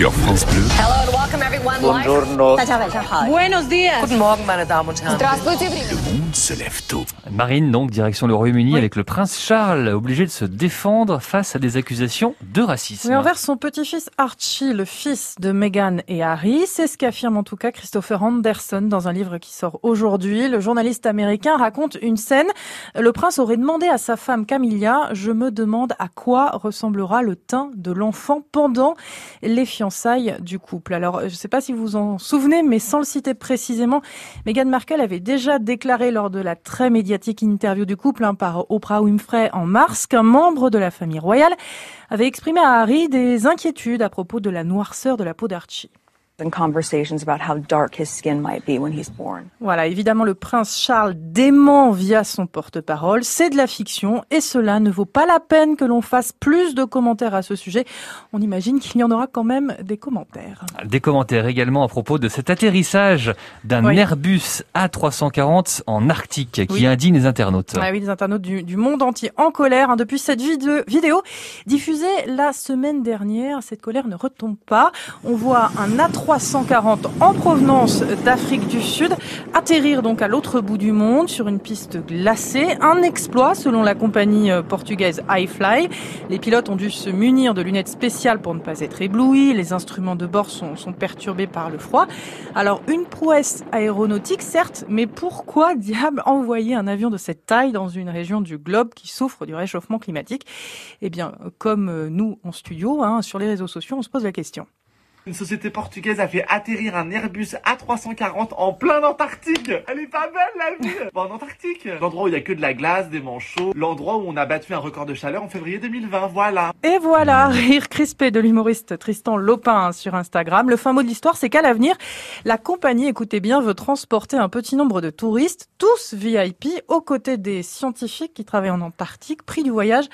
sur France Bleu. Hello and welcome everyone. Buongiorno. Buenos dias. Guten Morgen, meine Damen und Herren. Le monde se lève tôt. Marine, donc, direction le Royaume-Uni avec le prince Charles, obligé de se défendre face à des accusations de racisme. Oui, envers son petit-fils Archie, le fils de Meghan et Harry. C'est ce qu'affirme en tout cas Christopher Anderson dans un livre qui sort aujourd'hui. Le journaliste américain raconte une scène. Le prince aurait demandé à sa femme Camilla, je me demande à quoi ressemblera le teint de l'enfant pendant les fiançailles du couple. Alors, je ne sais pas si vous vous en souvenez, mais sans le citer précisément, Meghan Markle avait déjà déclaré lors de la très médiatique interview du couple hein, par Oprah Winfrey en mars qu'un membre de la famille royale avait exprimé à Harry des inquiétudes à propos de la noirceur de la peau d'Archie. Voilà, évidemment, le prince Charles dément via son porte-parole. C'est de la fiction et cela ne vaut pas la peine que l'on fasse plus de commentaires à ce sujet. On imagine qu'il y en aura quand même des commentaires. Des commentaires également à propos de cet atterrissage d'un Airbus A340 en Arctique qui indigne les internautes. Ah oui, les internautes du, monde entier en colère hein, depuis cette vidéo diffusée la semaine dernière. Cette colère ne retombe pas. On voit un A3 340 en provenance d'Afrique du Sud, atterrir donc à l'autre bout du monde sur une piste glacée. Un exploit selon la compagnie euh, portugaise iFly. Les pilotes ont dû se munir de lunettes spéciales pour ne pas être éblouis. Les instruments de bord sont, perturbés par le froid. Alors une prouesse aéronautique certes, mais pourquoi diable envoyer un avion de cette taille dans une région du globe qui souffre du réchauffement climatique? Eh bien, comme euh, nous en studio, hein, sur les réseaux sociaux, on se pose la question. Une société portugaise a fait atterrir un Airbus A340 en plein Antarctique. Elle est pas belle la vie bon, En Antarctique, l'endroit où il y a que de la glace, des manchots, l'endroit où on a battu un record de chaleur en février 2020, voilà. Et voilà, rire crispé de l'humoriste Tristan Lopin sur Instagram. Le fin mot de l'histoire, c'est qu'à l'avenir, la compagnie, écoutez bien, veut transporter un petit nombre de touristes, tous VIP, aux côtés des scientifiques qui travaillent en Antarctique. Prix du voyage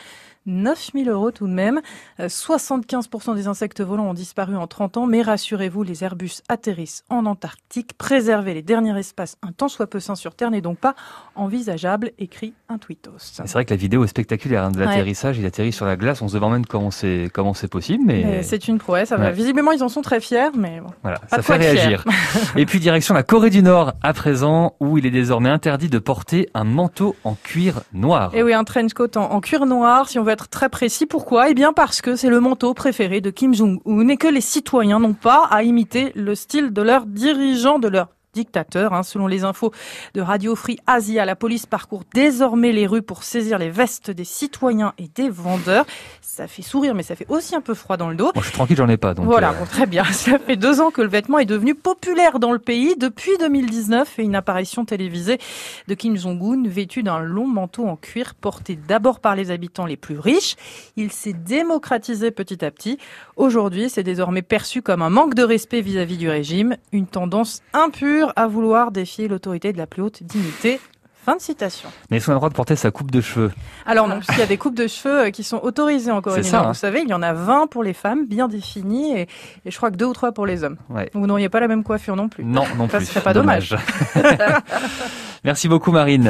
9000 euros tout de même. 75% euh, des insectes volants ont disparu en 30 ans, mais rassurez-vous, les Airbus atterrissent en Antarctique. Préserver les derniers espaces un temps soit peu sain sur Terre n'est donc pas envisageable, écrit un tweetos. C'est vrai que la vidéo est spectaculaire hein, de l'atterrissage. Il atterrit sur la glace. On se demande comment c'est comment c'est possible, mais c'est une prouesse. Visiblement, ils en sont très fiers, mais voilà, ça fait réagir. Et puis direction la Corée du Nord à présent, où il est désormais interdit de porter un manteau en cuir noir. Et oui, un trench coat en, en cuir noir. Si on veut être très précis. Pourquoi? Eh bien parce que c'est le manteau préféré de Kim Jong-un et que les citoyens n'ont pas à imiter le style de leur dirigeant, de leur dictateur. Hein. Selon les infos de Radio Free Asia, la police parcourt désormais les rues pour saisir les vestes des citoyens et des vendeurs. Ça fait sourire, mais ça fait aussi un peu froid dans le dos. Je suis tranquille, j'en ai pas. Donc voilà, euh. très bien. Ça fait deux ans que le vêtement est devenu populaire dans le pays. Depuis 2019 et une apparition télévisée de Kim Jong-un vêtu d'un long manteau en cuir porté d'abord par les habitants les plus riches. Il s'est démocratisé petit à petit. Aujourd'hui, c'est désormais perçu comme un manque de respect vis à -vis du régime, une tendance impure à vouloir défier l'autorité de la plus haute dignité. Fin de citation. Mais est-ce qu'on a le droit de porter sa coupe de cheveux Alors non, il y a des coupes de cheveux euh, qui sont autorisées en Corée du Nord. Vous savez, il y en a 20 pour les femmes, bien définies, et, je crois que deux ou trois pour les hommes. Vous n'auriez pas la même coiffure non plus. Non, non plus. Ça serait pas dommage. Merci beaucoup Marine.